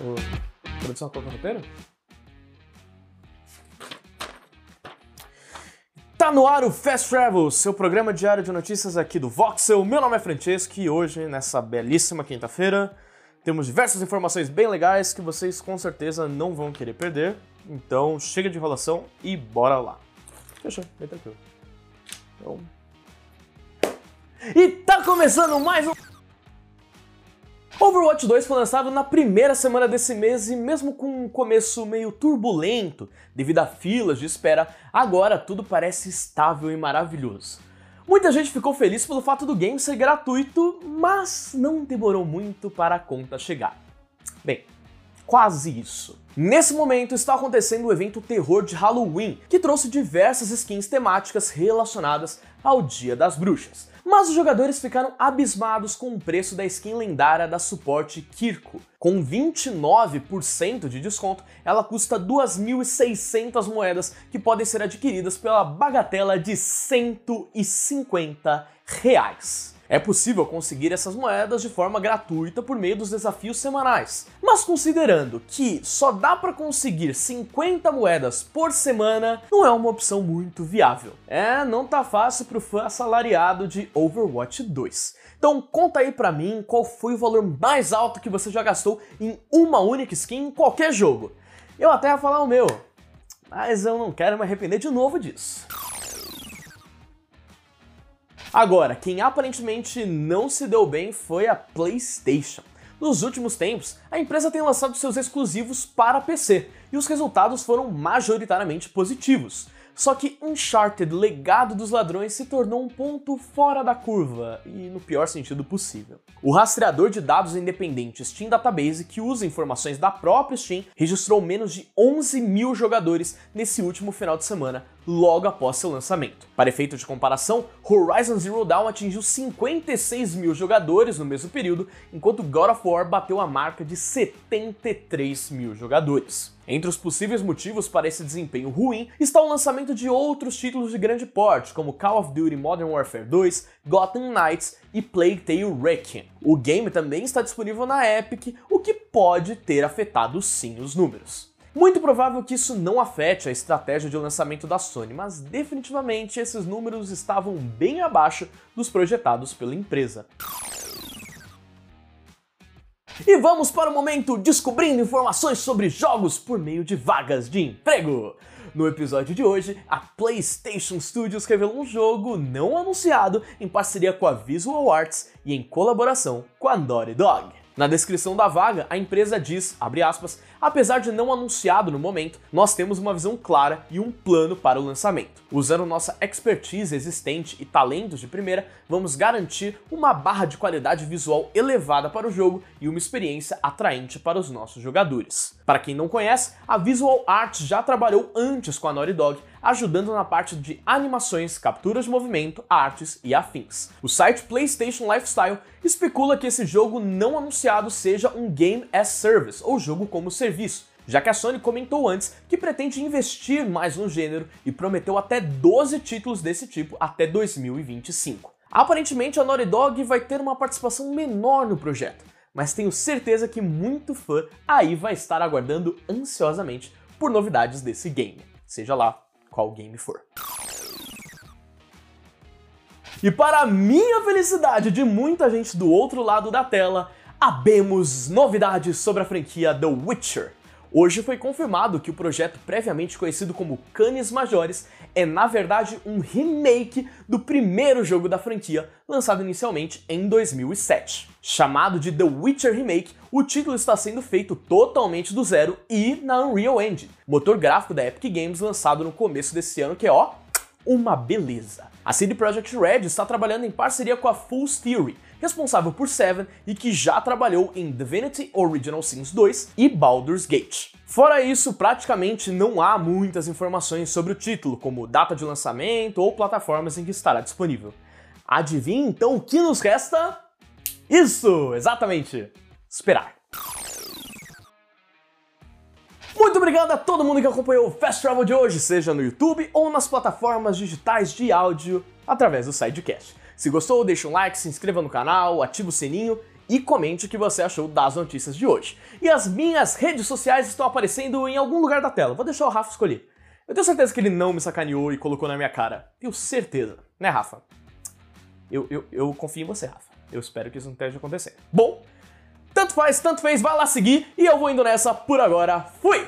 O... Produção qual roteiro? Tá no ar o Fast Travel, seu programa diário de notícias aqui do Voxel. Meu nome é Francesco e hoje, nessa belíssima quinta-feira, temos diversas informações bem legais que vocês com certeza não vão querer perder. Então chega de enrolação e bora lá. Fechou, bem tranquilo. Então... E tá começando mais um. Overwatch 2 foi lançado na primeira semana desse mês e, mesmo com um começo meio turbulento devido a filas de espera, agora tudo parece estável e maravilhoso. Muita gente ficou feliz pelo fato do game ser gratuito, mas não demorou muito para a conta chegar. Bem, quase isso. Nesse momento está acontecendo o evento Terror de Halloween, que trouxe diversas skins temáticas relacionadas ao Dia das Bruxas. Mas os jogadores ficaram abismados com o preço da skin lendária da suporte Kirko. Com 29% de desconto, ela custa 2.600 moedas que podem ser adquiridas pela bagatela de 150 reais. É possível conseguir essas moedas de forma gratuita por meio dos desafios semanais, mas considerando que só dá para conseguir 50 moedas por semana, não é uma opção muito viável. É, não tá fácil pro fã assalariado de Overwatch 2. Então conta aí pra mim qual foi o valor mais alto que você já gastou em uma única skin em qualquer jogo. Eu até ia falar o meu, mas eu não quero me arrepender de novo disso. Agora, quem aparentemente não se deu bem foi a PlayStation. Nos últimos tempos, a empresa tem lançado seus exclusivos para PC e os resultados foram majoritariamente positivos. Só que Uncharted Legado dos Ladrões se tornou um ponto fora da curva, e no pior sentido possível. O rastreador de dados independente Steam Database, que usa informações da própria Steam, registrou menos de 11 mil jogadores nesse último final de semana, logo após seu lançamento. Para efeito de comparação, Horizon Zero Dawn atingiu 56 mil jogadores no mesmo período, enquanto God of War bateu a marca de 73 mil jogadores. Entre os possíveis motivos para esse desempenho ruim está o lançamento de outros títulos de grande porte, como Call of Duty Modern Warfare 2, Gotham Knights e Plague Tale Requiem. O game também está disponível na Epic, o que pode ter afetado sim os números. Muito provável que isso não afete a estratégia de lançamento da Sony, mas definitivamente esses números estavam bem abaixo dos projetados pela empresa. E vamos para o momento descobrindo informações sobre jogos por meio de vagas de emprego. No episódio de hoje, a PlayStation Studios revelou um jogo não anunciado em parceria com a Visual Arts e em colaboração com a Naughty Dog. Na descrição da vaga, a empresa diz, aspas, apesar de não anunciado no momento, nós temos uma visão clara e um plano para o lançamento. Usando nossa expertise existente e talentos de primeira, vamos garantir uma barra de qualidade visual elevada para o jogo e uma experiência atraente para os nossos jogadores. Para quem não conhece, a Visual Arts já trabalhou antes com a Naughty Dog ajudando na parte de animações, capturas de movimento, artes e afins. O site PlayStation Lifestyle especula que esse jogo não anunciado seja um Game as Service, ou jogo como serviço, já que a Sony comentou antes que pretende investir mais no gênero e prometeu até 12 títulos desse tipo até 2025. Aparentemente, a Naughty Dog vai ter uma participação menor no projeto, mas tenho certeza que muito fã aí vai estar aguardando ansiosamente por novidades desse game, seja lá qual game for. E para minha felicidade de muita gente do outro lado da tela, abemos novidades sobre a franquia The Witcher. Hoje foi confirmado que o projeto previamente conhecido como Canis Majores é na verdade um remake do primeiro jogo da franquia, lançado inicialmente em 2007. Chamado de The Witcher Remake, o título está sendo feito totalmente do zero e na Unreal Engine, motor gráfico da Epic Games lançado no começo desse ano que é ó, uma beleza. A CD Projekt Red está trabalhando em parceria com a Fool's Theory, responsável por Seven e que já trabalhou em Divinity Original Sins 2 e Baldur's Gate. Fora isso, praticamente não há muitas informações sobre o título, como data de lançamento ou plataformas em que estará disponível. Adivinha então o que nos resta? Isso, exatamente! Esperar. Obrigado a todo mundo que acompanhou o Fast Travel de hoje, seja no YouTube ou nas plataformas digitais de áudio através do Sidecast. Se gostou, deixa um like, se inscreva no canal, ativa o sininho e comente o que você achou das notícias de hoje. E as minhas redes sociais estão aparecendo em algum lugar da tela. Vou deixar o Rafa escolher. Eu tenho certeza que ele não me sacaneou e colocou na minha cara. Tenho certeza, né, Rafa? Eu, eu, eu confio em você, Rafa. Eu espero que isso não esteja acontecendo. Bom, tanto faz, tanto fez, vai lá seguir e eu vou indo nessa por agora. Fui!